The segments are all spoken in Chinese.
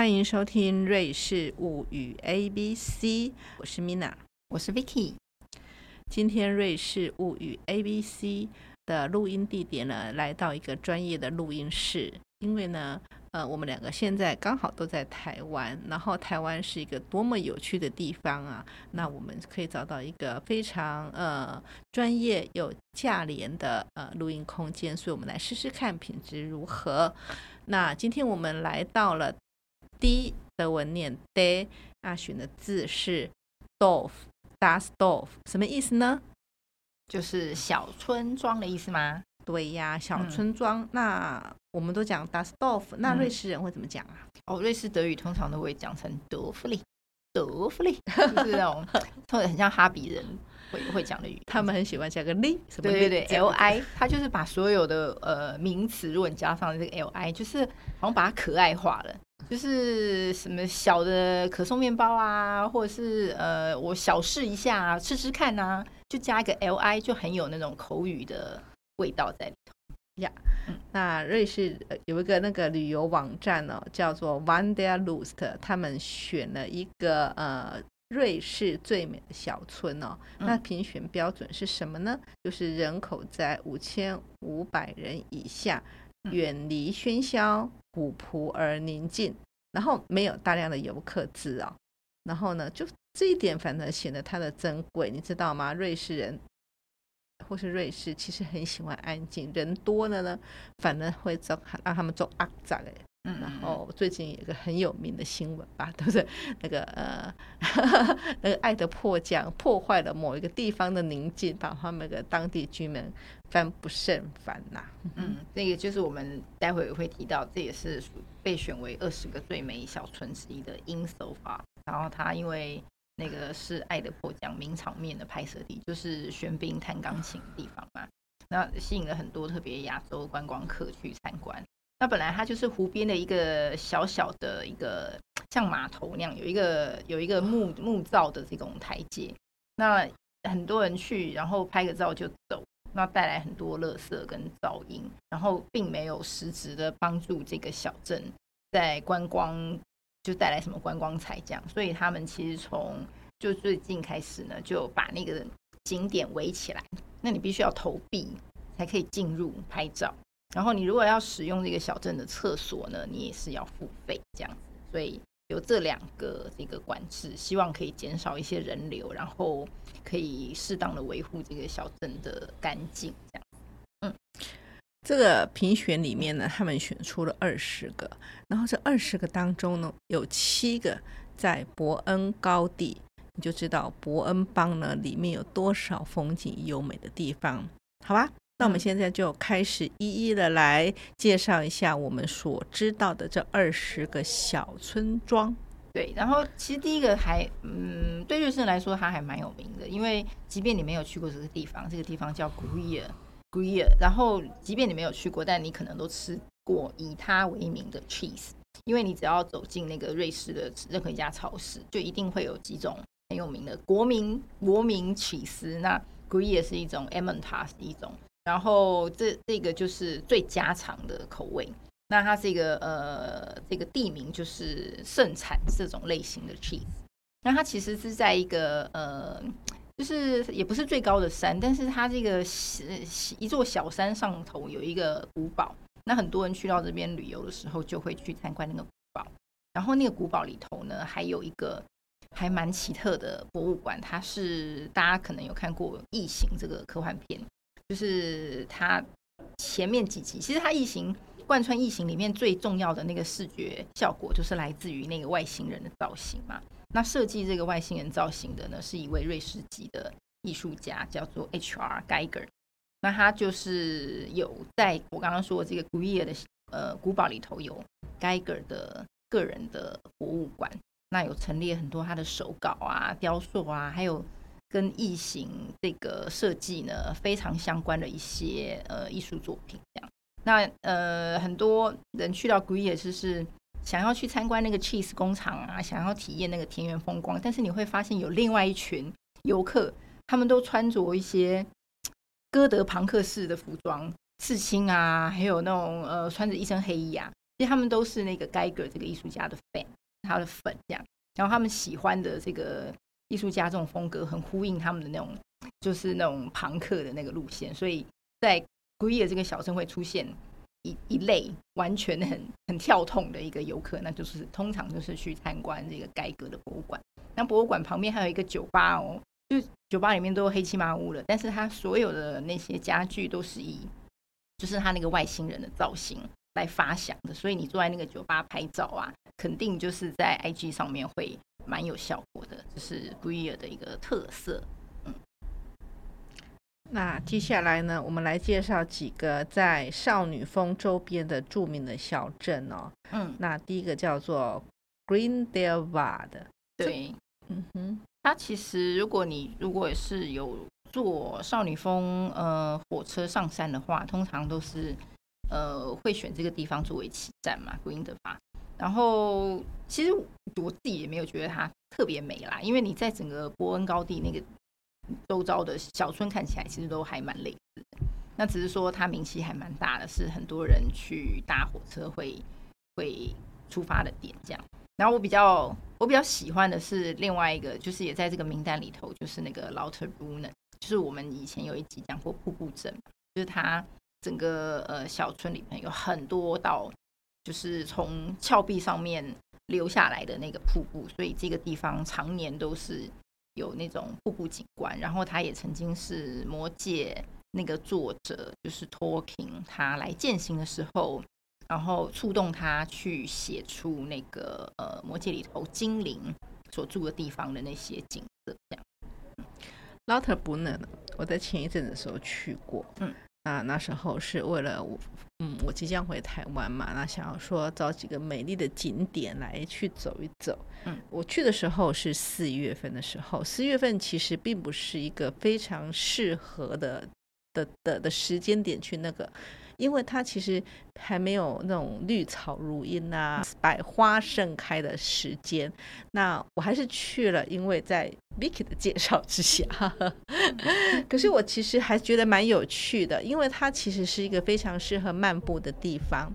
欢迎收听《瑞士物语 A B C》，我是 Mina，我是 Vicky。今天《瑞士物语 A B C》的录音地点呢，来到一个专业的录音室，因为呢，呃，我们两个现在刚好都在台湾，然后台湾是一个多么有趣的地方啊！那我们可以找到一个非常呃专业有价廉的呃录音空间，所以我们来试试看品质如何。那今天我们来到了。D 德文念 d 那选的字是 Dorf，Das Dorf 什么意思呢？就是小村庄的意思吗？对呀，小村庄。那我们都讲 Das Dorf，那瑞士人会怎么讲啊？哦，瑞士德语通常都会讲成德弗里，德弗里就是那种，很像哈比人会会讲的语。他们很喜欢加个 li，什么对对对，li，他就是把所有的呃名词，如果你加上这个 li，就是好像把它可爱化了。就是什么小的可颂面包啊，或者是呃，我小试一下啊吃吃看啊，就加一个 L I，就很有那种口语的味道在里头呀。那瑞士有一个那个旅游网站哦，叫做 Wanderlust，他们选了一个呃瑞士最美的小村哦。那评选标准是什么呢？就是人口在五千五百人以下。远离喧嚣，古朴而宁静，然后没有大量的游客滋扰，然后呢，就这一点反而显得它的珍贵，你知道吗？瑞士人或是瑞士其实很喜欢安静，人多了呢，反而会做让他们做肮脏诶。嗯，然后最近有一个很有名的新闻吧，都是那个呃，那个爱的迫降破坏了某一个地方的宁静，把他们的当地居民烦不胜烦呐。嗯，这个就是我们待会会提到，这也是被选为二十个最美小村之一的 In Sofa。然后他因为那个是爱的迫降名场面的拍摄地，就是玄彬弹钢琴的地方嘛，那吸引了很多特别亚洲观光客去参观。那本来它就是湖边的一个小小的一个像码头那样，有一个有一个木木造的这种台阶。那很多人去，然后拍个照就走，那带来很多垃圾跟噪音，然后并没有实质的帮助这个小镇在观光就带来什么观光彩奖。所以他们其实从就最近开始呢，就把那个景点围起来，那你必须要投币才可以进入拍照。然后你如果要使用这个小镇的厕所呢，你也是要付费这样子，所以有这两个这个管制，希望可以减少一些人流，然后可以适当的维护这个小镇的干净这样。嗯，这个评选里面呢，他们选出了二十个，然后这二十个当中呢，有七个在伯恩高地，你就知道伯恩邦呢里面有多少风景优美的地方，好吧？那我们现在就开始一一的来介绍一下我们所知道的这二十个小村庄。对，然后其实第一个还，嗯，对瑞士人来说，它还蛮有名的，因为即便你没有去过这个地方，这个地方叫 Gruyere，Gruyere。然后即便你没有去过，但你可能都吃过以它为名的 cheese，因为你只要走进那个瑞士的任何一家超市，就一定会有几种很有名的国民国民起司。那 Gruyere 是一种，Emmental 是一种。然后这这个就是最家常的口味。那它这个呃，这个地名就是盛产这种类型的 cheese。那它其实是在一个呃，就是也不是最高的山，但是它这个是一座小山上头有一个古堡。那很多人去到这边旅游的时候，就会去参观那个古堡。然后那个古堡里头呢，还有一个还蛮奇特的博物馆。它是大家可能有看过《异形》这个科幻片。就是它前面几集，其实它异形贯穿异形里面最重要的那个视觉效果，就是来自于那个外星人的造型嘛。那设计这个外星人造型的呢，是一位瑞士籍的艺术家，叫做 H.R. Geiger。那他就是有在我刚刚说的这个古野的呃古堡里头有 Geiger 的个人的博物馆，那有陈列很多他的手稿啊、雕塑啊，还有。跟异形这个设计呢非常相关的一些呃艺术作品，这样。那呃很多人去到 g r e e 是是想要去参观那个 cheese 工厂啊，想要体验那个田园风光，但是你会发现有另外一群游客，他们都穿着一些哥德朋克式的服装，刺青啊，还有那种呃穿着一身黑衣啊，其实他们都是那个 Geiger 这个艺术家的 fan，他的粉这样。然后他们喜欢的这个艺术家这种风格，很呼应他们的那种，就是那种朋克的那个路线。所以在 g r e e 这个小镇会出现一一类完全很很跳痛的一个游客，那就是通常就是去参观这个改革的博物馆。那博物馆旁边还有一个酒吧哦，就酒吧里面都黑漆麻乌的，但是它所有的那些家具都是以就是他那个外星人的造型来发响的，所以你坐在那个酒吧拍照啊，肯定就是在 IG 上面会蛮有效，这是 g r e e 的一个特色。嗯，那接下来呢，我们来介绍几个在少女峰周边的著名的小镇哦。嗯，那第一个叫做 Greendale 的，对，嗯哼，它其实如果你如果是有坐少女峰呃火车上山的话，通常都是呃会选这个地方作为起站嘛，古英德法。然后其实我自己也没有觉得它特别美啦，因为你在整个波恩高地那个周遭的小村看起来其实都还蛮类似的。那只是说它名气还蛮大的，是很多人去搭火车会会出发的点这样。然后我比较我比较喜欢的是另外一个，就是也在这个名单里头，就是那个 Lauterbrunnen。就是我们以前有一集讲过瀑布镇，就是它整个呃小村里面有很多道，就是从峭壁上面流下来的那个瀑布，所以这个地方常年都是有那种瀑布景观。然后它也曾经是魔界那个作者，就是 Tolkien，他来践行的时候，然后触动他去写出那个呃魔界里头精灵所住的地方的那些景色，这样。老特不能，我在前一阵子的时候去过，嗯，啊，那时候是为了我，嗯，我即将回台湾嘛，那想要说找几个美丽的景点来去走一走，嗯，我去的时候是四月份的时候，四月份其实并不是一个非常适合的的的的时间点去那个。因为它其实还没有那种绿草如茵啊、百花盛开的时间。那我还是去了，因为在 Vicky 的介绍之下。可是我其实还觉得蛮有趣的，因为它其实是一个非常适合漫步的地方。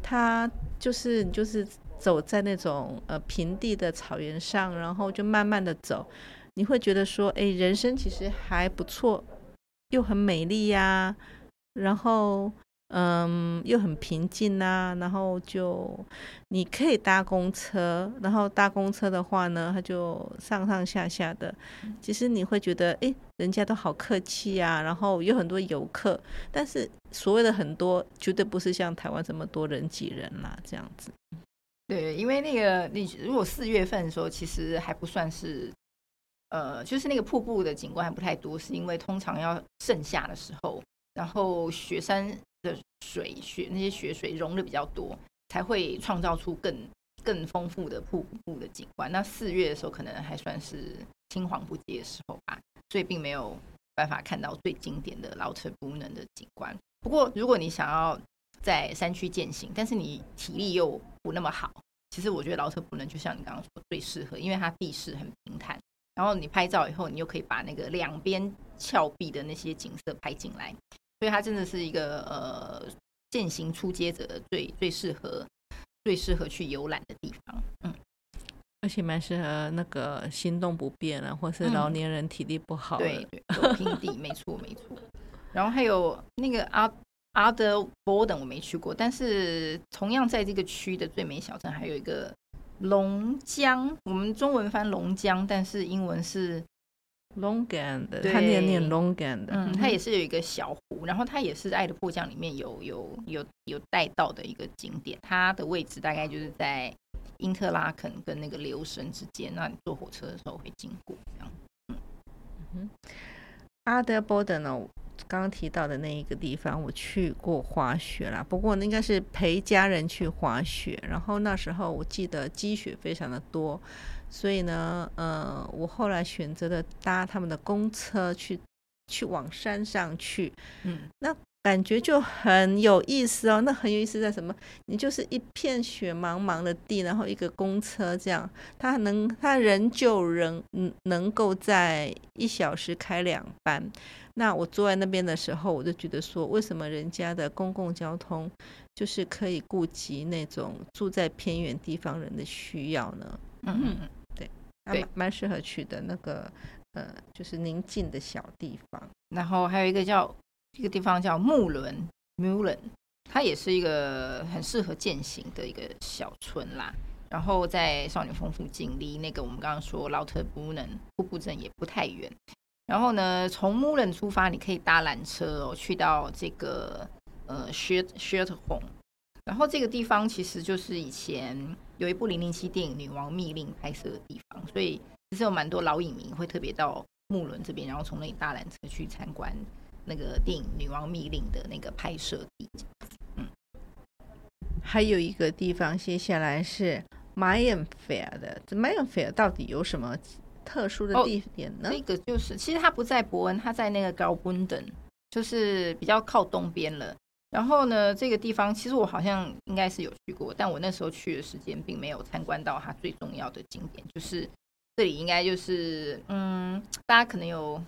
它就是就是走在那种呃平地的草原上，然后就慢慢的走，你会觉得说，哎，人生其实还不错，又很美丽呀，然后。嗯，又很平静啊，然后就你可以搭公车，然后搭公车的话呢，它就上上下下的，其实你会觉得，哎，人家都好客气啊，然后有很多游客，但是所谓的很多，绝对不是像台湾这么多人挤人啦，这样子。对，因为那个你如果四月份的时候，其实还不算是，呃，就是那个瀑布的景观还不太多，是因为通常要盛夏的时候，然后雪山。的水雪那些雪水融的比较多，才会创造出更更丰富的瀑布的景观。那四月的时候，可能还算是青黄不接的时候吧，所以并没有办法看到最经典的老特不能的景观。不过，如果你想要在山区践行，但是你体力又不那么好，其实我觉得老特不能就像你刚刚说最适合，因为它地势很平坦，然后你拍照以后，你又可以把那个两边峭壁的那些景色拍进来。所以它真的是一个呃，践行出街者最最适合、最适合去游览的地方。嗯，而且蛮适合那个行动不便啊，或是老年人体力不好。对对，平地，没错没错。然后还有那个阿阿德波登，我没去过，但是同样在这个区的最美小镇，还有一个龙江，我们中文翻龙江，但是英文是。Longand，他念念 Longand，嗯，他也是有一个小湖，然后它也是《爱的迫降》里面有有有有带到的一个景点，它的位置大概就是在因特拉肯跟那个留神之间，那你坐火车的时候会经过这样。嗯。嗯，阿德波德呢，刚刚提到的那一个地方，我去过滑雪啦，不过应该是陪家人去滑雪，然后那时候我记得积雪非常的多。所以呢，呃，我后来选择了搭他们的公车去，去往山上去。嗯，那感觉就很有意思哦。那很有意思在什么？你就是一片雪茫茫的地，然后一个公车这样，它能它仍旧仍嗯能够在一小时开两班。那我坐在那边的时候，我就觉得说，为什么人家的公共交通就是可以顾及那种住在偏远地方人的需要呢？嗯嗯嗯，对，对蛮蛮适合去的那个呃，就是宁静的小地方。然后还有一个叫这个地方叫木伦 （Mulen），它也是一个很适合践行的一个小村啦。然后在少女峰附近，离那个我们刚刚说劳特布能瀑布镇也不太远。然后呢，从木伦出发，你可以搭缆车哦，去到这个呃 Shirt Shirt Home。然后这个地方其实就是以前有一部零零七电影《女王密令》拍摄的地方，所以其实有蛮多老影迷会特别到木伦这边，然后从那里搭缆车去参观那个电影《女王密令》的那个拍摄地。嗯还有一个地方，接下来是 Mayenfeld 的。这 Mayenfeld 到底有什么特殊的哦地点呢？那个就是，其实它不在伯恩，它在那个高温登，就是比较靠东边了。然后呢，这个地方其实我好像应该是有去过，但我那时候去的时间并没有参观到它最重要的景点，就是这里应该就是，嗯，大家可能有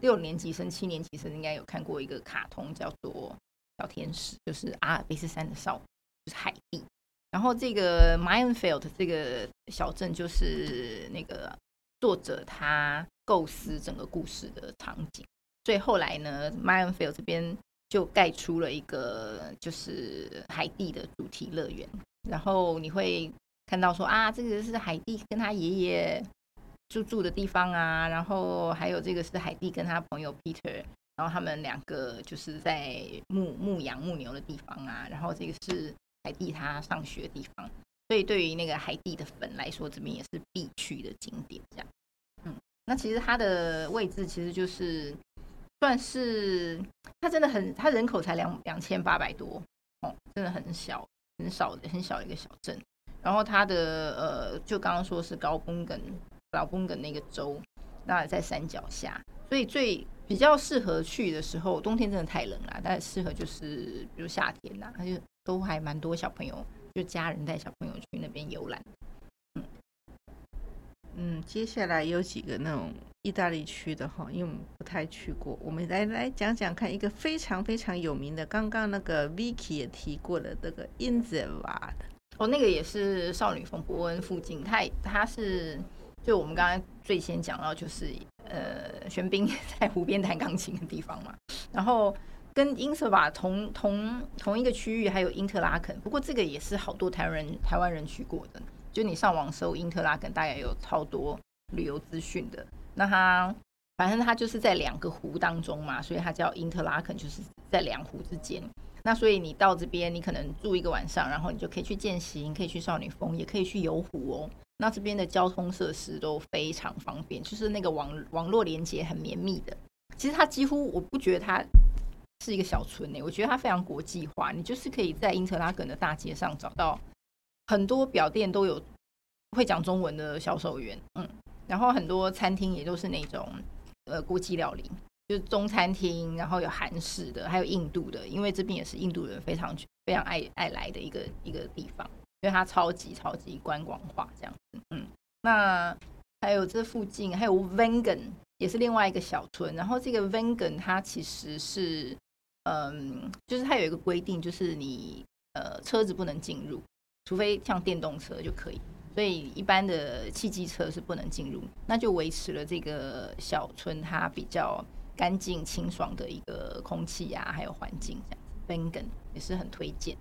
六年级生、七年级生应该有看过一个卡通叫做《小天使》，就是阿尔卑斯山的少，就是海蒂。然后这个 Mayenfeld 这个小镇就是那个作者他构思整个故事的场景，所以后来呢 m a y e n f i e l d 这边就盖出了一个就是海蒂的主题乐园，然后你会看到说啊，这个是海蒂跟他爷爷住住的地方啊，然后还有这个是海蒂跟他朋友 Peter，然后他们两个就是在牧牧羊牧牛的地方啊，然后这个是海蒂他上学的地方，所以对于那个海蒂的粉来说，这边也是必去的景点。这样，嗯，那其实它的位置其实就是算是它真的很，它人口才两两千八百多哦，真的很小，很少的很小一个小镇。然后它的呃，就刚刚说是高崩根老公的那个州，那在山脚下，所以最比较适合去的时候，冬天真的太冷了，但是适合就是比如夏天呐、他就都还蛮多小朋友，就家人带小朋友去那边游览。嗯，接下来有几个那种意大利区的哈，因为我们不太去过，我们来来讲讲看一个非常非常有名的，刚刚那个 Vicky 也提过的这个 i n z e v a 哦，那个也是少女峰伯恩附近，它它是就我们刚刚最先讲到，就是呃，玄彬 在湖边弹钢琴的地方嘛。然后跟英瑟瓦同同同一个区域，还有因特拉肯，不过这个也是好多台湾人台湾人去过的。就你上网搜因特拉肯，大概有超多旅游资讯的。那它反正它就是在两个湖当中嘛，所以它叫因特拉肯，就是在两湖之间。那所以你到这边，你可能住一个晚上，然后你就可以去践行，可以去少女峰，也可以去游湖哦。那这边的交通设施都非常方便，就是那个网网络连接很绵密的。其实它几乎我不觉得它是一个小村呢、我觉得它非常国际化。你就是可以在因特拉根的大街上找到很多表店都有会讲中文的销售员，嗯，然后很多餐厅也都是那种呃国际料理。就是中餐厅，然后有韩式的，还有印度的，因为这边也是印度人非常非常爱爱来的一个一个地方，因为它超级超级观光化这样子。嗯，那还有这附近还有 Vengan 也是另外一个小村，然后这个 Vengan 它其实是嗯，就是它有一个规定，就是你呃车子不能进入，除非像电动车就可以。所以一般的汽机车是不能进入，那就维持了这个小村它比较干净清爽的一个空气啊，还有环境这样子。Bengen 也是很推荐。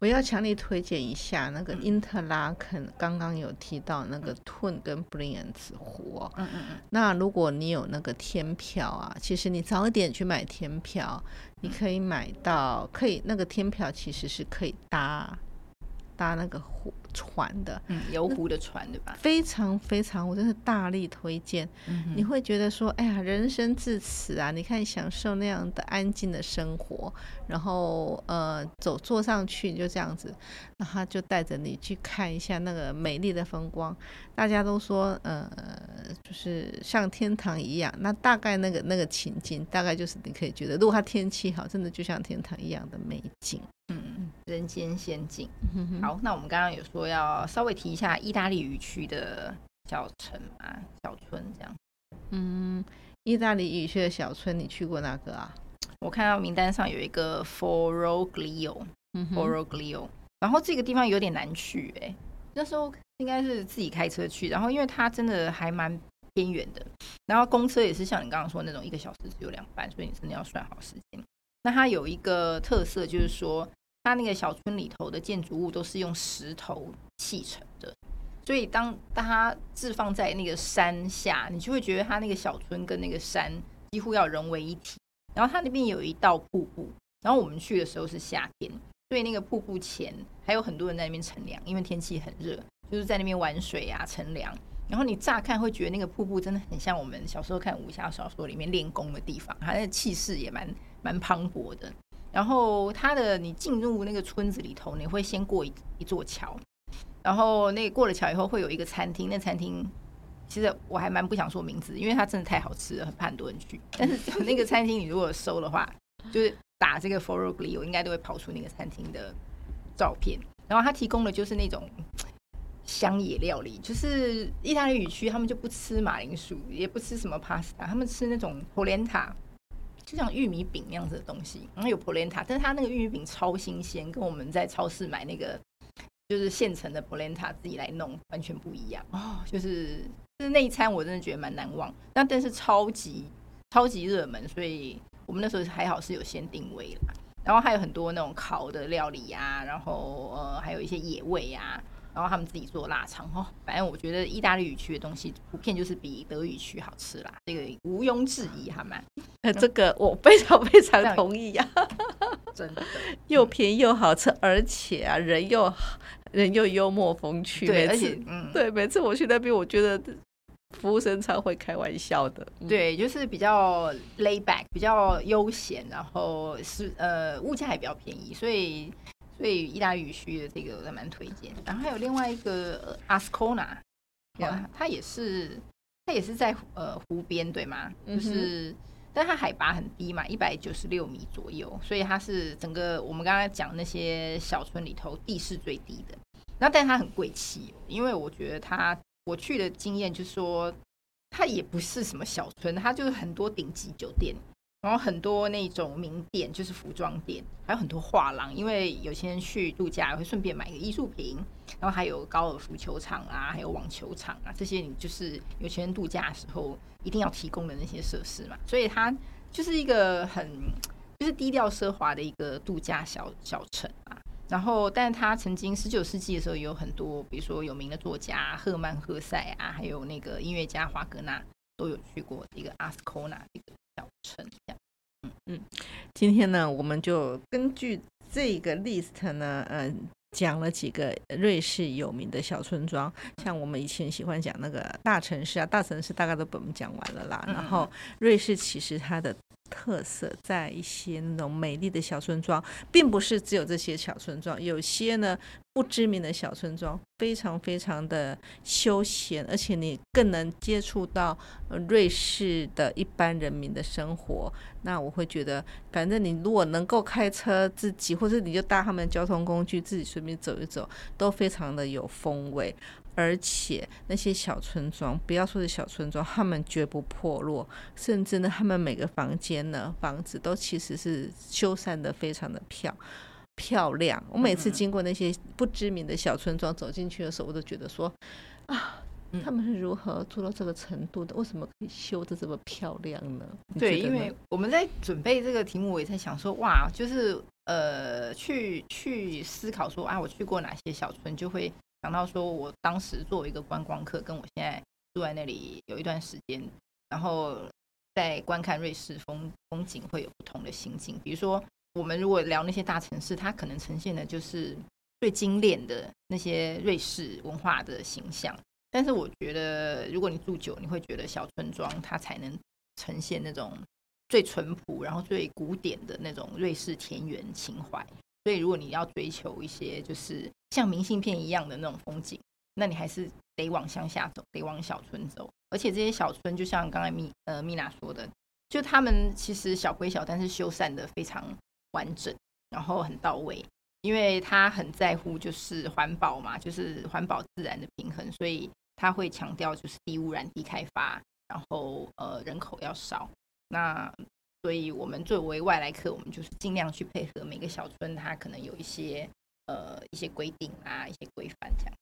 我要强烈推荐一下那个因特拉肯，刚刚有提到那个 Twin 跟 Brilliance 湖哦。嗯嗯嗯。那如果你有那个天票啊，其实你早一点去买天票，你可以买到，可以那个天票其实是可以搭搭那个湖船的，嗯，游湖的船对吧？非常非常，我真是大力推荐。嗯你会觉得说，哎呀，人生至此啊，你看享受那样的安静的生活，然后呃，走坐上去就这样子，然后他就带着你去看一下那个美丽的风光。大家都说，呃，就是像天堂一样。那大概那个那个情境，大概就是你可以觉得，如果它天气好，真的就像天堂一样的美景。嗯，人间仙境。好，那我们刚刚有说要稍微提一下意大利语区的小城啊、小村这样。嗯，意大利语区的小村，你去过哪个啊？我看到名单上有一个 Foroglio，Foroglio，然后这个地方有点难去哎。那时候应该是自己开车去，然后因为它真的还蛮偏远的，然后公车也是像你刚刚说那种一个小时只有两班，所以你真的要算好时间。那它有一个特色就是说，它那个小村里头的建筑物都是用石头砌成的，所以当当它置放在那个山下，你就会觉得它那个小村跟那个山几乎要融为一体。然后它那边有一道瀑布，然后我们去的时候是夏天。所以那个瀑布前还有很多人在那边乘凉，因为天气很热，就是在那边玩水啊、乘凉。然后你乍看会觉得那个瀑布真的很像我们小时候看武侠小说里面练功的地方，它的气势也蛮蛮磅礴的。然后它的你进入那个村子里头，你会先过一一座桥，然后那过了桥以后会有一个餐厅，那餐厅其实我还蛮不想说名字，因为它真的太好吃了，很怕很多人去。但是那个餐厅你如果搜的话，就是。打这个 Foroglio 应该都会跑出那个餐厅的照片，然后他提供的就是那种乡野料理，就是意大利语区他们就不吃马铃薯，也不吃什么 pasta，他们吃那种 polenta，就像玉米饼那样子的东西。然后有 polenta，但是它那个玉米饼超新鲜，跟我们在超市买那个就是现成的 polenta 自己来弄完全不一样哦。就是就是那一餐我真的觉得蛮难忘，那但是超级超级热门，所以。我们那时候还好是有先定位啦，然后还有很多那种烤的料理啊，然后呃还有一些野味啊，然后他们自己做腊肠哦。反正我觉得意大利语区的东西普遍就是比德语区好吃啦，这个毋庸置疑，好吗。呃，这个我非常非常同意呀，真的又便宜又好吃，而且啊人又人又幽默风趣，对，而且嗯，对，每次我去那边，我觉得。服务生才会开玩笑的，对，就是比较 lay back，比较悠闲，然后是呃物价也比较便宜，所以所以意大利语区的这个我蛮推荐。然后还有另外一个 Ascona，它也是它也是在呃湖边对吗？就是，但它海拔很低嘛，一百九十六米左右，所以它是整个我们刚才讲那些小村里头地势最低的。然后但它很贵气，因为我觉得它。我去的经验就是说，它也不是什么小村，它就是很多顶级酒店，然后很多那种名店，就是服装店，还有很多画廊。因为有些人去度假会顺便买个艺术品，然后还有高尔夫球场啊，还有网球场啊，这些你就是有钱人度假的时候一定要提供的那些设施嘛。所以它就是一个很就是低调奢华的一个度假小小城啊。然后，但是他曾经十九世纪的时候有很多，比如说有名的作家赫曼·赫塞啊，还有那个音乐家华格纳都有去过一个阿斯科纳一个小城。这样，嗯嗯，今天呢，我们就根据这个 list 呢，嗯，讲了几个瑞士有名的小村庄，像我们以前喜欢讲那个大城市啊，大城市大概都被我们讲完了啦。然后，瑞士其实它的。特色在一些那种美丽的小村庄，并不是只有这些小村庄，有些呢不知名的小村庄，非常非常的休闲，而且你更能接触到瑞士的一般人民的生活。那我会觉得，反正你如果能够开车自己，或者你就搭他们交通工具自己随便走一走，都非常的有风味。而且那些小村庄，不要说是小村庄，他们绝不破落，甚至呢，他们每个房间呢，房子都其实是修缮的非常的漂漂亮。我每次经过那些不知名的小村庄走进去的时候，我都觉得说啊，他们是如何做到这个程度的？为什么可以修的这么漂亮呢？对，因为我们在准备这个题目，我也在想说，哇，就是呃，去去思考说啊，我去过哪些小村，就会。想到说，我当时作为一个观光客，跟我现在住在那里有一段时间，然后在观看瑞士风风景会有不同的心境。比如说，我们如果聊那些大城市，它可能呈现的就是最精炼的那些瑞士文化的形象。但是我觉得，如果你住久，你会觉得小村庄它才能呈现那种最淳朴，然后最古典的那种瑞士田园情怀。所以，如果你要追求一些就是像明信片一样的那种风景，那你还是得往乡下走，得往小村走。而且这些小村，就像刚才米呃米娜说的，就他们其实小归小，但是修缮的非常完整，然后很到位，因为他很在乎就是环保嘛，就是环保自然的平衡，所以他会强调就是低污染、低开发，然后呃人口要少。那所以我们作为外来客，我们就是尽量去配合每个小村，它可能有一些呃一些规定啊，一些规范这样。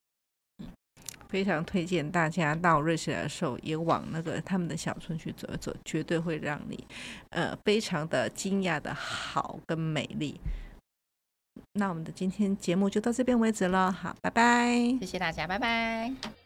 非常推荐大家到瑞士来的时候，也往那个他们的小村去走一走，绝对会让你呃非常的惊讶的好跟美丽。那我们的今天节目就到这边为止了，好，拜拜，谢谢大家，拜拜。